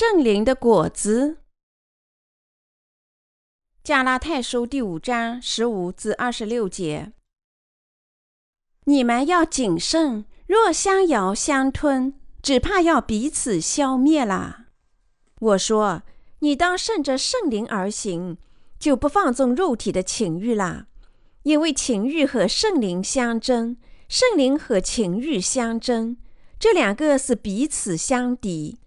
圣灵的果子。加拉太书第五章十五至二十六节：你们要谨慎，若相咬相吞，只怕要彼此消灭啦。我说，你当顺着圣灵而行，就不放纵肉体的情欲啦。因为情欲和圣灵相争，圣灵和情欲相争，这两个是彼此相敌。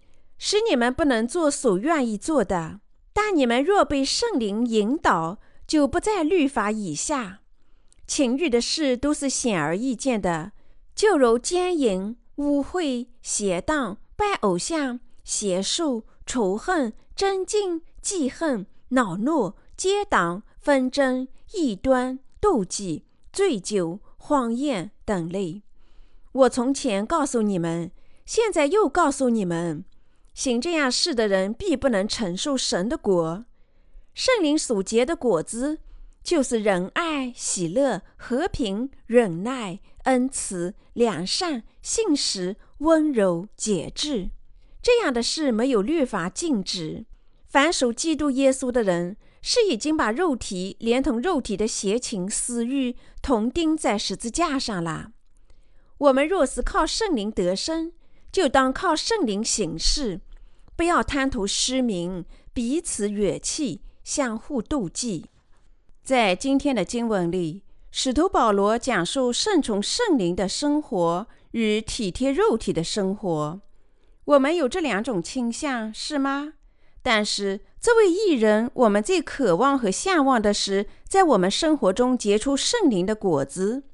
使你们不能做所愿意做的，但你们若被圣灵引导，就不在律法以下。情欲的事都是显而易见的，就如奸淫、污秽、邪荡、拜偶像、邪术、仇恨、争竞、记恨、恼怒、结党、纷争、异端、妒忌、醉酒、荒宴等类。我从前告诉你们，现在又告诉你们。行这样事的人，必不能承受神的国。圣灵所结的果子，就是仁爱、喜乐、和平、忍耐、恩慈、良善、信实、温柔、节制。这样的事没有律法禁止。凡属基督耶稣的人，是已经把肉体连同肉体的邪情私欲同钉在十字架上了。我们若是靠圣灵得生，就当靠圣灵行事，不要贪图失明，彼此远弃，相互妒忌。在今天的经文里，使徒保罗讲述顺从圣灵的生活与体贴肉体的生活。我们有这两种倾向，是吗？但是这位艺人，我们最渴望和向往的是，在我们生活中结出圣灵的果子。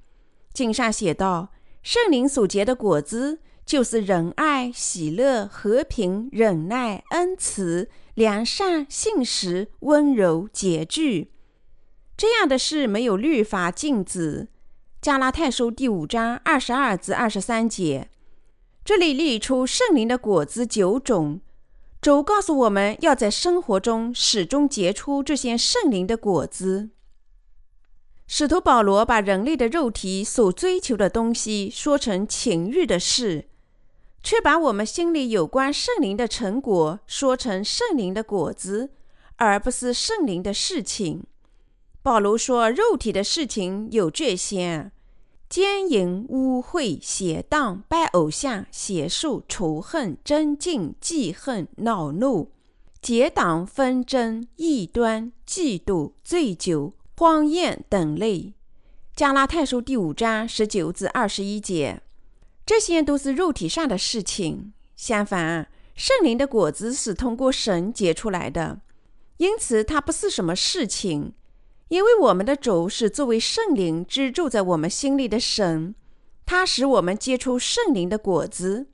经上写道：“圣灵所结的果子。”就是仁爱、喜乐、和平、忍耐、恩慈、良善、信实、温柔、节制，这样的事没有律法禁止。加拉太书第五章二十二至二十三节，这里列出圣灵的果子九种，主告诉我们要在生活中始终结出这些圣灵的果子。使徒保罗把人类的肉体所追求的东西说成情欲的事。却把我们心里有关圣灵的成果说成圣灵的果子，而不是圣灵的事情。保罗说，肉体的事情有这些：奸淫、污秽、邪荡、拜偶像、邪术、仇恨、争竞、记恨、恼怒、结党纷争、异端、嫉妒、醉酒、荒宴等类。加拉太书第五章十九至二十一节。这些都是肉体上的事情。相反，圣灵的果子是通过神结出来的，因此它不是什么事情。因为我们的主是作为圣灵居住在我们心里的神，它使我们结出圣灵的果子。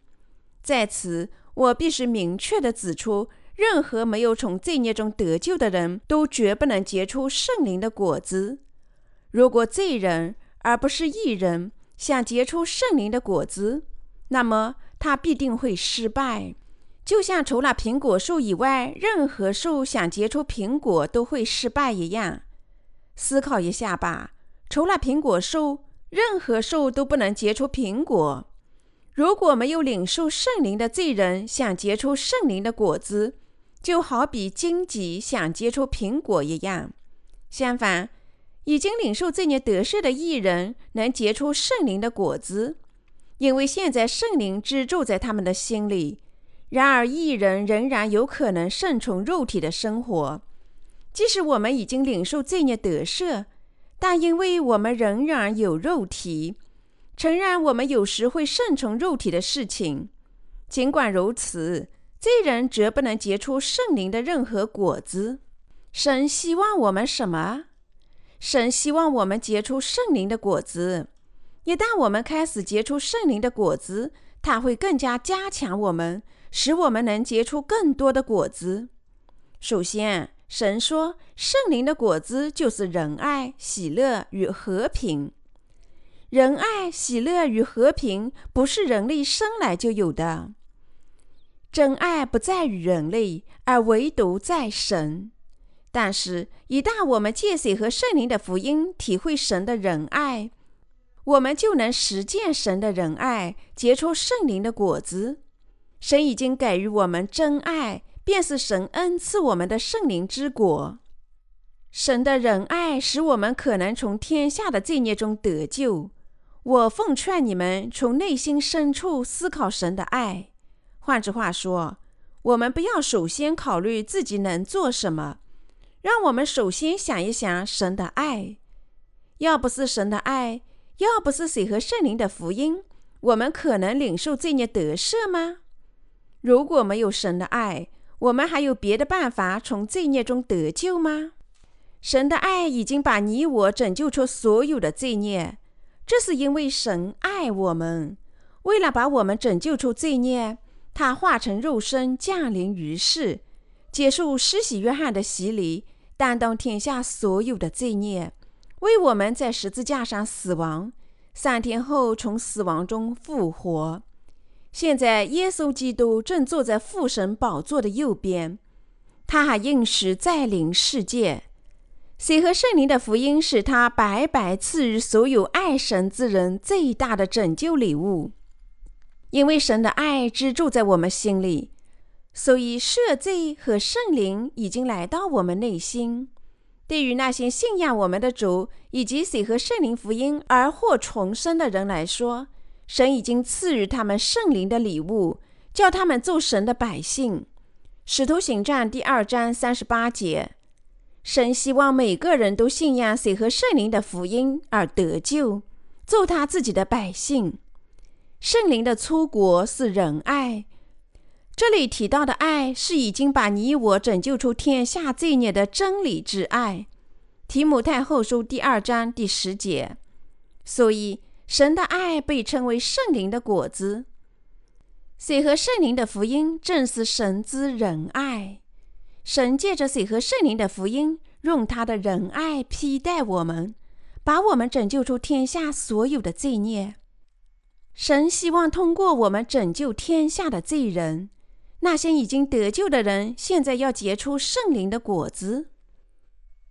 在此，我必须明确地指出，任何没有从罪孽中得救的人都绝不能结出圣灵的果子。如果罪人而不是义人，想结出圣灵的果子，那么他必定会失败，就像除了苹果树以外，任何树想结出苹果都会失败一样。思考一下吧，除了苹果树，任何树都不能结出苹果。如果没有领受圣灵的罪人想结出圣灵的果子，就好比荆棘想结出苹果一样。相反。已经领受这孽得赦的艺人能结出圣灵的果子，因为现在圣灵居住在他们的心里。然而，艺人仍然有可能顺从肉体的生活。即使我们已经领受罪孽得赦，但因为我们仍然有肉体，诚然，我们有时会顺从肉体的事情。尽管如此，罪人绝不能结出圣灵的任何果子。神希望我们什么？神希望我们结出圣灵的果子。一旦我们开始结出圣灵的果子，他会更加加强我们，使我们能结出更多的果子。首先，神说，圣灵的果子就是仁爱、喜乐与和平。仁爱、喜乐与和平不是人类生来就有的。真爱不在于人类，而唯独在神。但是，一旦我们借水和圣灵的福音体会神的仁爱，我们就能实践神的仁爱，结出圣灵的果子。神已经给予我们真爱，便是神恩赐我们的圣灵之果。神的仁爱使我们可能从天下的罪孽中得救。我奉劝你们从内心深处思考神的爱。换句话说，我们不要首先考虑自己能做什么，让我们首先想一想神的爱。要不是神的爱，要不是水和圣灵的福音，我们可能领受罪孽得赦吗？如果没有神的爱，我们还有别的办法从罪孽中得救吗？神的爱已经把你我拯救出所有的罪孽。这是因为神爱我们，为了把我们拯救出罪孽，他化成肉身降临于世，接受施洗约翰的洗礼，担当天下所有的罪孽，为我们在十字架上死亡，三天后从死亡中复活。现在，耶稣基督正坐在父神宝座的右边，他还应时再临世界。水和圣灵的福音使他白白赐予所有爱神之人最大的拯救礼物，因为神的爱居住在我们心里，所以赦罪和圣灵已经来到我们内心。对于那些信仰我们的主以及水和圣灵福音而获重生的人来说，神已经赐予他们圣灵的礼物，叫他们做神的百姓。使徒行传第二章三十八节。神希望每个人都信仰水和圣灵的福音而得救，做他自己的百姓。圣灵的出国是仁爱，这里提到的爱是已经把你我拯救出天下罪孽的真理之爱。提姆太后书第二章第十节。所以，神的爱被称为圣灵的果子。水和圣灵的福音正是神之仁爱。神借着水和圣灵的福音，用他的仁爱披戴我们，把我们拯救出天下所有的罪孽。神希望通过我们拯救天下的罪人。那些已经得救的人，现在要结出圣灵的果子。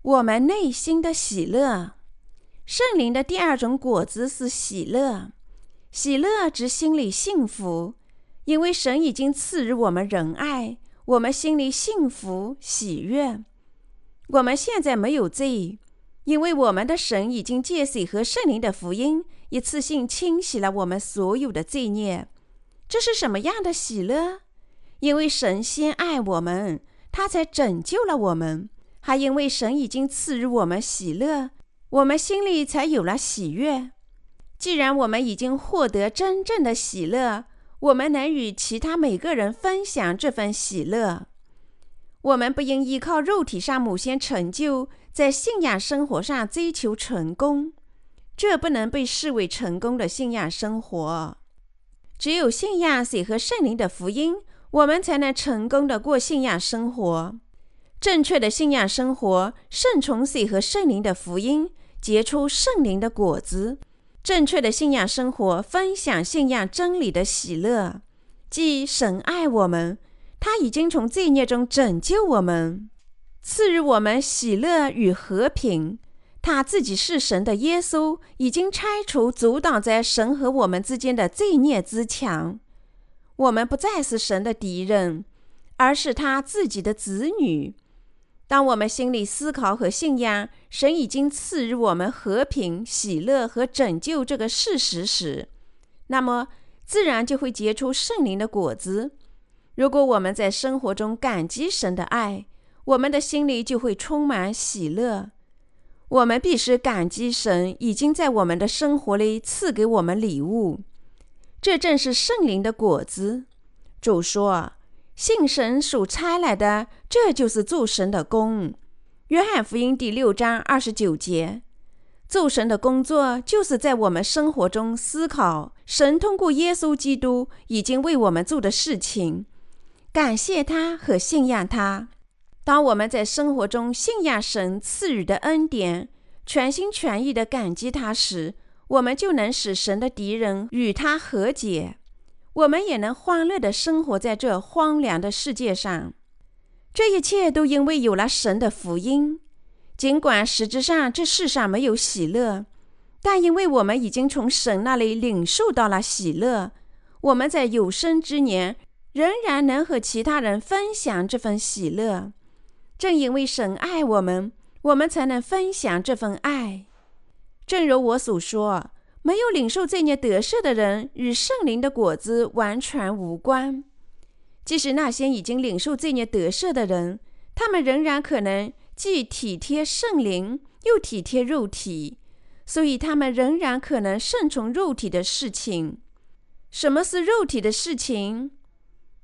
我们内心的喜乐，圣灵的第二种果子是喜乐。喜乐指心里幸福，因为神已经赐予我们仁爱。我们心里幸福喜悦。我们现在没有罪，因为我们的神已经借水和圣灵的福音，一次性清洗了我们所有的罪孽。这是什么样的喜乐？因为神先爱我们，他才拯救了我们；还因为神已经赐予我们喜乐，我们心里才有了喜悦。既然我们已经获得真正的喜乐，我们能与其他每个人分享这份喜乐。我们不应依靠肉体上某些成就，在信仰生活上追求成功，这不能被视为成功的信仰生活。只有信仰水和圣灵的福音，我们才能成功的过信仰生活。正确的信仰生活，顺从水和圣灵的福音，结出圣灵的果子。正确的信仰生活，分享信仰真理的喜乐，即神爱我们，他已经从罪孽中拯救我们，赐予我们喜乐与和平。他自己是神的耶稣，已经拆除阻挡在神和我们之间的罪孽之墙。我们不再是神的敌人，而是他自己的子女。当我们心里思考和信仰神已经赐予我们和平、喜乐和拯救这个事实时，那么自然就会结出圣灵的果子。如果我们在生活中感激神的爱，我们的心里就会充满喜乐。我们必须感激神已经在我们的生活里赐给我们礼物，这正是圣灵的果子。主说。信神所差来的，这就是做神的工。约翰福音第六章二十九节，做神的工作就是在我们生活中思考神通过耶稣基督已经为我们做的事情，感谢他和信仰他。当我们在生活中信仰神赐予的恩典，全心全意地感激他时，我们就能使神的敌人与他和解。我们也能欢乐地生活在这荒凉的世界上。这一切都因为有了神的福音。尽管实质上这世上没有喜乐，但因为我们已经从神那里领受到了喜乐，我们在有生之年仍然能和其他人分享这份喜乐。正因为神爱我们，我们才能分享这份爱。正如我所说，没有领受罪孽得赦的人，与圣灵的果子完全无关。即使那些已经领受罪孽得赦的人，他们仍然可能既体贴圣灵，又体贴肉体，所以他们仍然可能顺从肉体的事情。什么是肉体的事情？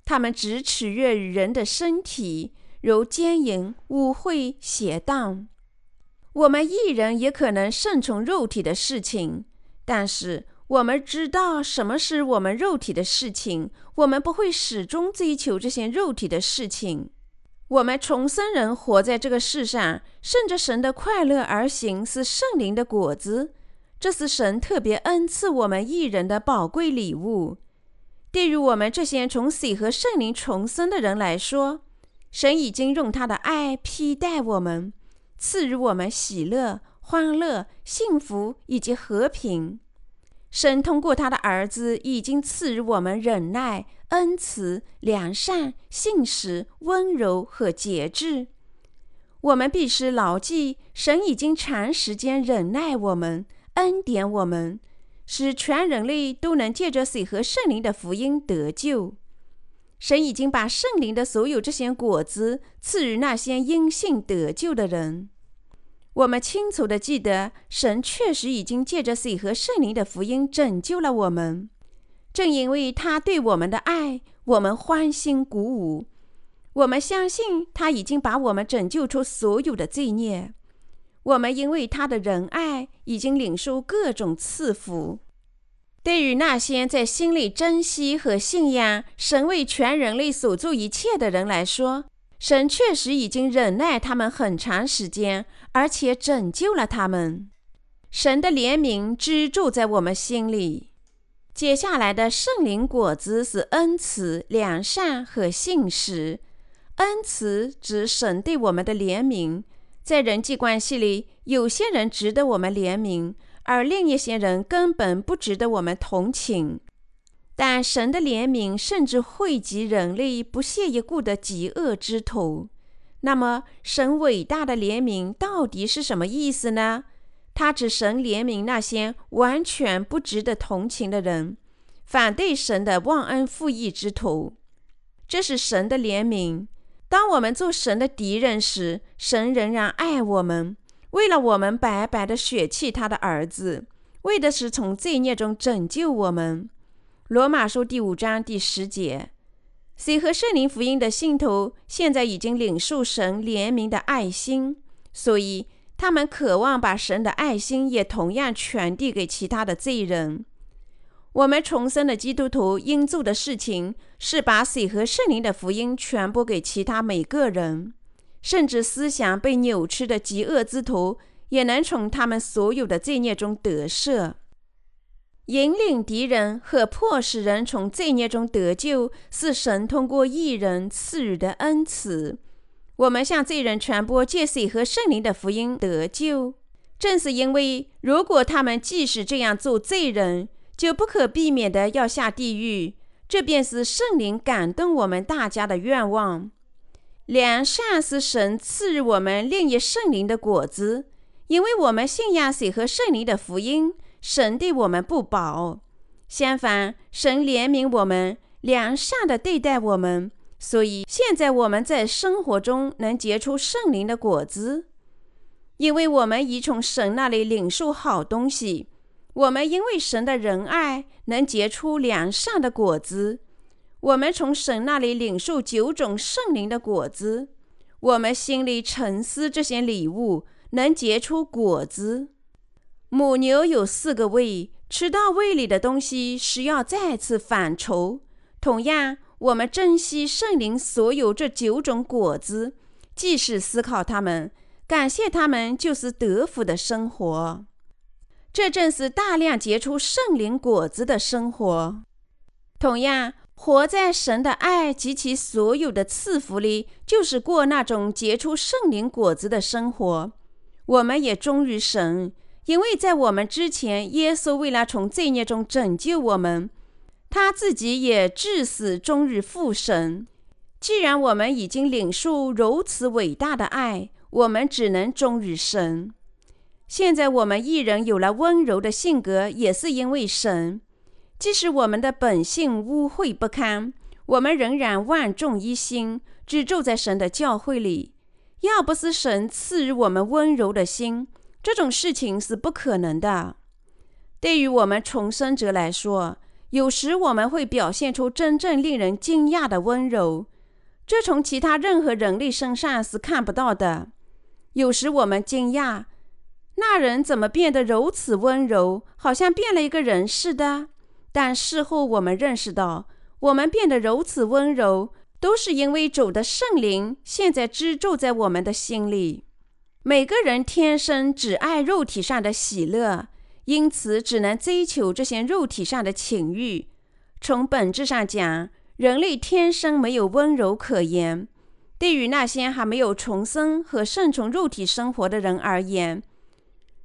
他们只取悦于人的身体。如奸淫、污秽、邪荡，我们一人也可能顺从肉体的事情，但是我们知道什么是我们肉体的事情，我们不会始终追求这些肉体的事情。我们重生人活在这个世上，顺着神的快乐而行，是圣灵的果子，这是神特别恩赐我们一人的宝贵礼物。对于我们这些从水和圣灵重生的人来说，神已经用他的爱披戴我们，赐予我们喜乐、欢乐、幸福以及和平。神通过他的儿子已经赐予我们忍耐、恩慈、良善、信实、温柔和节制。我们必须牢记，神已经长时间忍耐我们、恩典我们，使全人类都能借着水和圣灵的福音得救。神已经把圣灵的所有这些果子赐予那些因信得救的人。我们清楚地记得，神确实已经借着水和圣灵的福音拯救了我们。正因为他对我们的爱，我们欢欣鼓舞。我们相信他已经把我们拯救出所有的罪孽。我们因为他的仁爱，已经领受各种赐福。对于那些在心里珍惜和信仰神为全人类所做一切的人来说，神确实已经忍耐他们很长时间，而且拯救了他们。神的怜悯居住在我们心里。接下来的圣灵果子是恩慈、良善和信实。恩慈指神对我们的怜悯，在人际关系里，有些人值得我们怜悯。而另一些人根本不值得我们同情，但神的怜悯甚至惠及人类不屑一顾的极恶之徒。那么，神伟大的怜悯到底是什么意思呢？他指神怜悯那些完全不值得同情的人，反对神的忘恩负义之徒。这是神的怜悯。当我们做神的敌人时，神仍然爱我们。为了我们白白的血气，他的儿子，为的是从罪孽中拯救我们。罗马书第五章第十节，谁和圣灵福音的信徒现在已经领受神怜悯的爱心，所以他们渴望把神的爱心也同样传递给其他的罪人。我们重生的基督徒应做的事情是把水和圣灵的福音传播给其他每个人。甚至思想被扭曲的极恶之徒，也能从他们所有的罪孽中得赦。引领敌人和迫使人从罪孽中得救，是神通过一人赐予的恩赐。我们向罪人传播借水和圣灵的福音得救，正是因为如果他们即使这样做罪人，就不可避免的要下地狱。这便是圣灵感动我们大家的愿望。良善是神赐予我们另一圣灵的果子，因为我们信仰水和圣灵的福音，神对我们不薄。相反，神怜悯我们，良善的对待我们，所以现在我们在生活中能结出圣灵的果子，因为我们已从神那里领受好东西。我们因为神的仁爱，能结出良善的果子。我们从神那里领受九种圣灵的果子，我们心里沉思这些礼物能结出果子。母牛有四个胃，吃到胃里的东西是要再次反刍。同样，我们珍惜圣灵所有这九种果子，既是思考他们，感谢他们，就是得福的生活。这正是大量结出圣灵果子的生活。同样。活在神的爱及其所有的赐福里，就是过那种结出圣灵果子的生活。我们也忠于神，因为在我们之前，耶稣为了从罪孽中拯救我们，他自己也至死忠于复神。既然我们已经领受如此伟大的爱，我们只能忠于神。现在我们一人有了温柔的性格，也是因为神。即使我们的本性污秽不堪，我们仍然万众一心，只住在神的教会里。要不是神赐予我们温柔的心，这种事情是不可能的。对于我们重生者来说，有时我们会表现出真正令人惊讶的温柔，这从其他任何人类身上是看不到的。有时我们惊讶，那人怎么变得如此温柔，好像变了一个人似的。但事后我们认识到，我们变得如此温柔。都是因为主的圣灵现在居住在我们的心里。每个人天生只爱肉体上的喜乐，因此只能追求这些肉体上的情欲。从本质上讲，人类天生没有温柔可言。对于那些还没有重生和顺从肉体生活的人而言，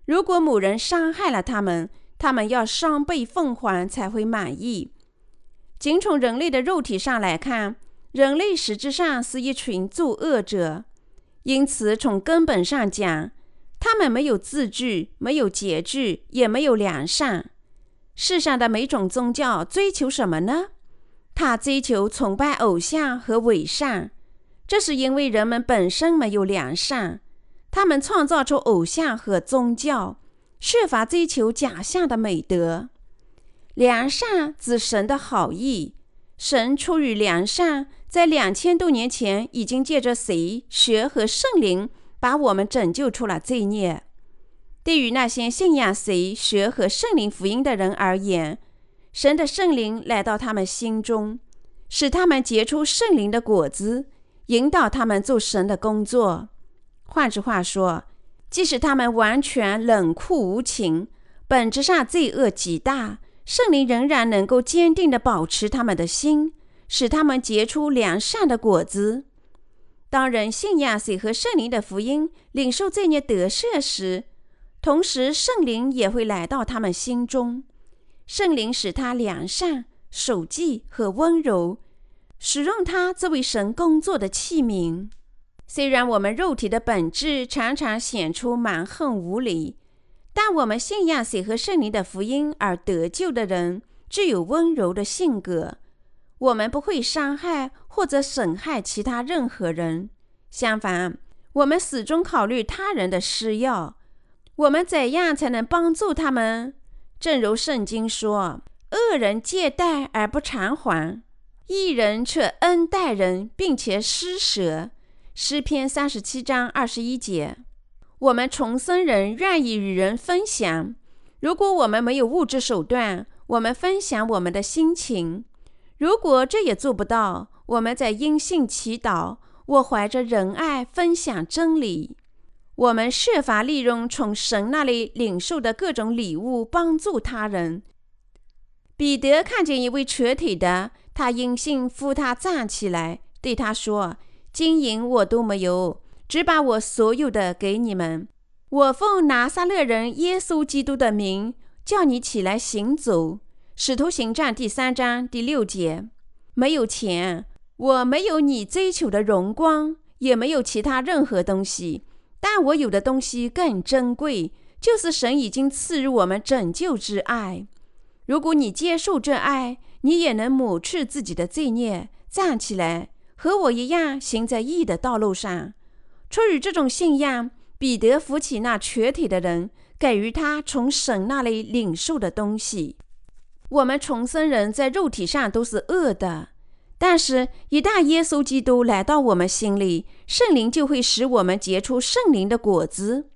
如果某人伤害了他们，他们要双倍奉还才会满意。仅从人类的肉体上来看。人类实质上是一群作恶者，因此从根本上讲，他们没有自制，没有节制，也没有良善。世上的每种宗教追求什么呢？他追求崇拜偶像和伪善，这是因为人们本身没有良善。他们创造出偶像和宗教，设法追求假象的美德。良善指神的好意，神出于良善。在两千多年前，已经借着谁、学和圣灵把我们拯救出了罪孽。对于那些信仰谁、学和圣灵福音的人而言，神的圣灵来到他们心中，使他们结出圣灵的果子，引导他们做神的工作。换句话说，即使他们完全冷酷无情，本质上罪恶极大，圣灵仍然能够坚定地保持他们的心。使他们结出良善的果子。当人信仰水和圣灵的福音，领受罪孽得赦时，同时圣灵也会来到他们心中。圣灵使他良善、守纪和温柔，使用他作为神工作的器皿。虽然我们肉体的本质常常显出蛮横无理，但我们信仰水和圣灵的福音而得救的人，具有温柔的性格。我们不会伤害或者损害其他任何人，相反，我们始终考虑他人的需要。我们怎样才能帮助他们？正如圣经说：“恶人借贷而不偿还，一人却恩待人，并且施舍。”诗篇三十七章二十一节。我们重生人愿意与人分享。如果我们没有物质手段，我们分享我们的心情。如果这也做不到，我们在因信祈祷。我怀着仁爱分享真理。我们设法利用从神那里领受的各种礼物，帮助他人。彼得看见一位瘸腿的，他因信扶他站起来，对他说：“金银我都没有，只把我所有的给你们。我奉拿撒勒人耶稣基督的名，叫你起来行走。”使徒行传第三章第六节：没有钱，我没有你追求的荣光，也没有其他任何东西，但我有的东西更珍贵，就是神已经赐予我们拯救之爱。如果你接受这爱，你也能抹去自己的罪孽，站起来，和我一样行在义的道路上。出于这种信仰，彼得扶起那瘸腿的人，给予他从神那里领受的东西。我们重生人在肉体上都是恶的，但是，一旦耶稣基督来到我们心里，圣灵就会使我们结出圣灵的果子。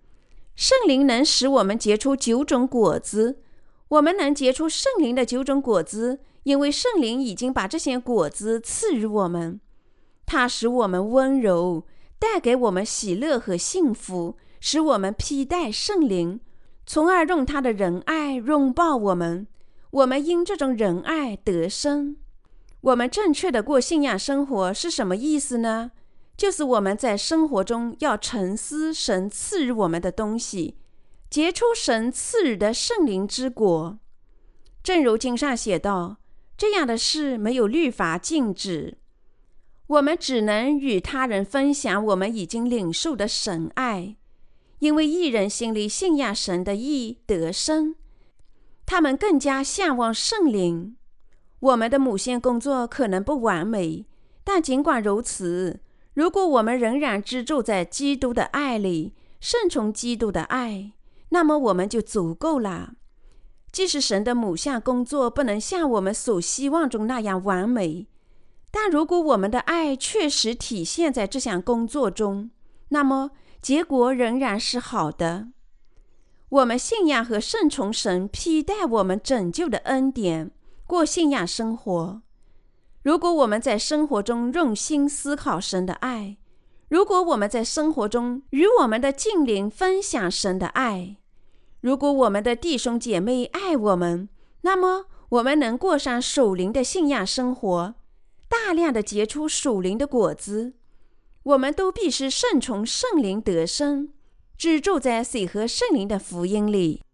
圣灵能使我们结出九种果子。我们能结出圣灵的九种果子，因为圣灵已经把这些果子赐予我们。它使我们温柔，带给我们喜乐和幸福，使我们披戴圣灵，从而用他的仁爱拥抱我们。我们因这种仁爱得生。我们正确的过信仰生活是什么意思呢？就是我们在生活中要沉思神赐予我们的东西，结出神赐予的圣灵之果。正如经上写道：“这样的事没有律法禁止。我们只能与他人分享我们已经领受的神爱，因为一人心里信仰神的义得生，他们更加向往圣灵。我们的母线工作可能不完美，但尽管如此，如果我们仍然居住在基督的爱里，顺从基督的爱，那么我们就足够了。即使神的母项工作不能像我们所希望中那样完美。但如果我们的爱确实体现在这项工作中，那么结果仍然是好的。我们信仰和顺从神披戴我们拯救的恩典，过信仰生活。如果我们在生活中用心思考神的爱，如果我们在生活中与我们的近邻分享神的爱，如果我们的弟兄姐妹爱我们，那么我们能过上守灵的信仰生活。大量的结出属灵的果子，我们都必须顺从圣灵得生，居住在水和圣灵的福音里。